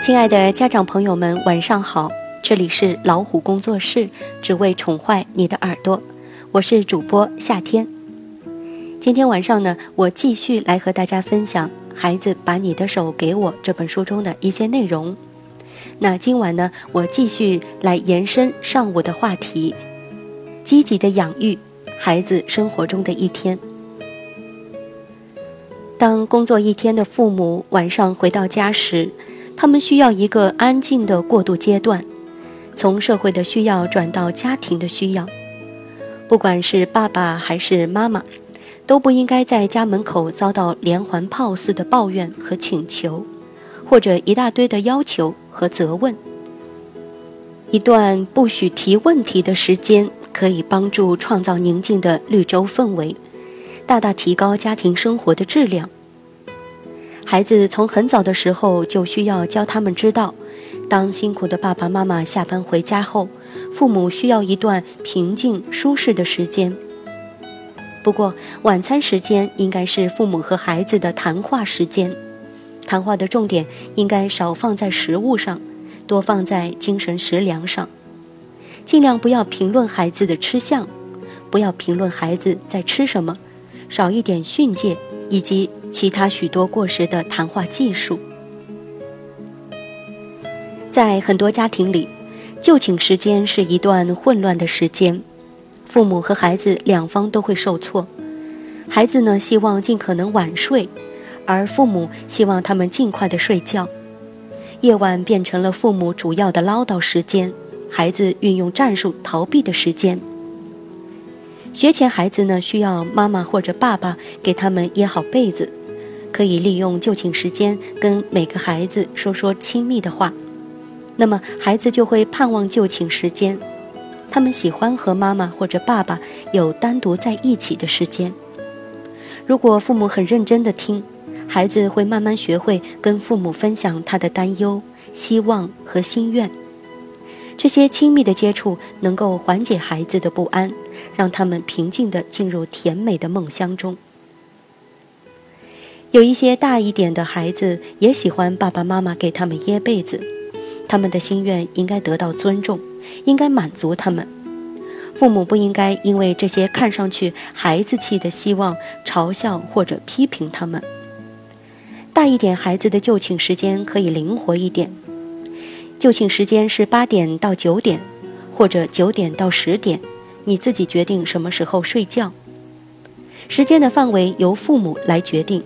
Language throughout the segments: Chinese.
亲爱的家长朋友们，晚上好！这里是老虎工作室，只为宠坏你的耳朵。我是主播夏天。今天晚上呢，我继续来和大家分享《孩子把你的手给我》这本书中的一些内容。那今晚呢，我继续来延伸上午的话题：积极的养育孩子生活中的一天。当工作一天的父母晚上回到家时，他们需要一个安静的过渡阶段，从社会的需要转到家庭的需要。不管是爸爸还是妈妈，都不应该在家门口遭到连环炮似的抱怨和请求，或者一大堆的要求和责问。一段不许提问题的时间，可以帮助创造宁静的绿洲氛围。大大提高家庭生活的质量。孩子从很早的时候就需要教他们知道，当辛苦的爸爸妈妈下班回家后，父母需要一段平静舒适的时间。不过，晚餐时间应该是父母和孩子的谈话时间，谈话的重点应该少放在食物上，多放在精神食粮上。尽量不要评论孩子的吃相，不要评论孩子在吃什么。少一点训诫，以及其他许多过时的谈话技术。在很多家庭里，就寝时间是一段混乱的时间，父母和孩子两方都会受挫。孩子呢，希望尽可能晚睡，而父母希望他们尽快的睡觉。夜晚变成了父母主要的唠叨时间，孩子运用战术逃避的时间。学前孩子呢，需要妈妈或者爸爸给他们掖好被子，可以利用就寝时间跟每个孩子说说亲密的话，那么孩子就会盼望就寝时间，他们喜欢和妈妈或者爸爸有单独在一起的时间。如果父母很认真的听，孩子会慢慢学会跟父母分享他的担忧、希望和心愿。这些亲密的接触能够缓解孩子的不安，让他们平静地进入甜美的梦乡中。有一些大一点的孩子也喜欢爸爸妈妈给他们掖被子，他们的心愿应该得到尊重，应该满足他们。父母不应该因为这些看上去孩子气的希望嘲笑或者批评他们。大一点孩子的就寝时间可以灵活一点。就寝时间是八点到九点，或者九点到十点，你自己决定什么时候睡觉。时间的范围由父母来决定，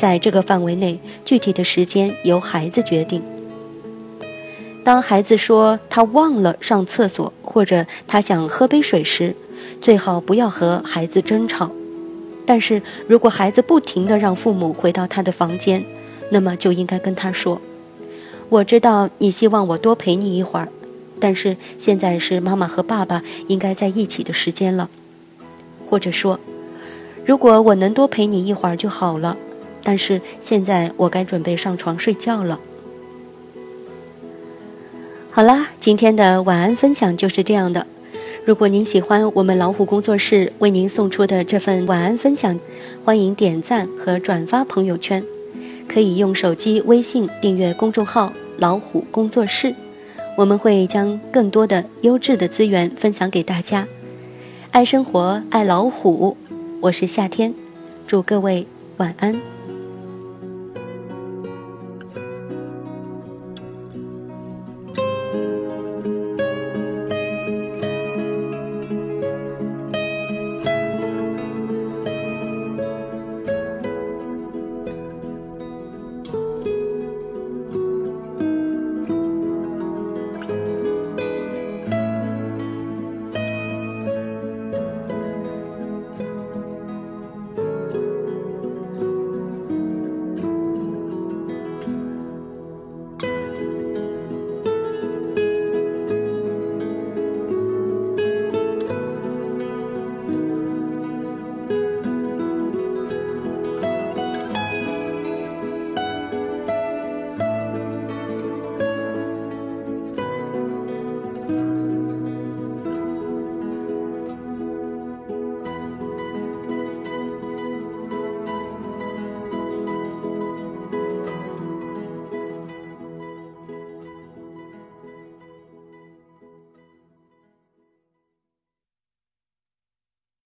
在这个范围内，具体的时间由孩子决定。当孩子说他忘了上厕所，或者他想喝杯水时，最好不要和孩子争吵。但是如果孩子不停地让父母回到他的房间，那么就应该跟他说。我知道你希望我多陪你一会儿，但是现在是妈妈和爸爸应该在一起的时间了。或者说，如果我能多陪你一会儿就好了，但是现在我该准备上床睡觉了。好啦，今天的晚安分享就是这样的。如果您喜欢我们老虎工作室为您送出的这份晚安分享，欢迎点赞和转发朋友圈。可以用手机微信订阅公众号“老虎工作室”，我们会将更多的优质的资源分享给大家。爱生活，爱老虎，我是夏天，祝各位晚安。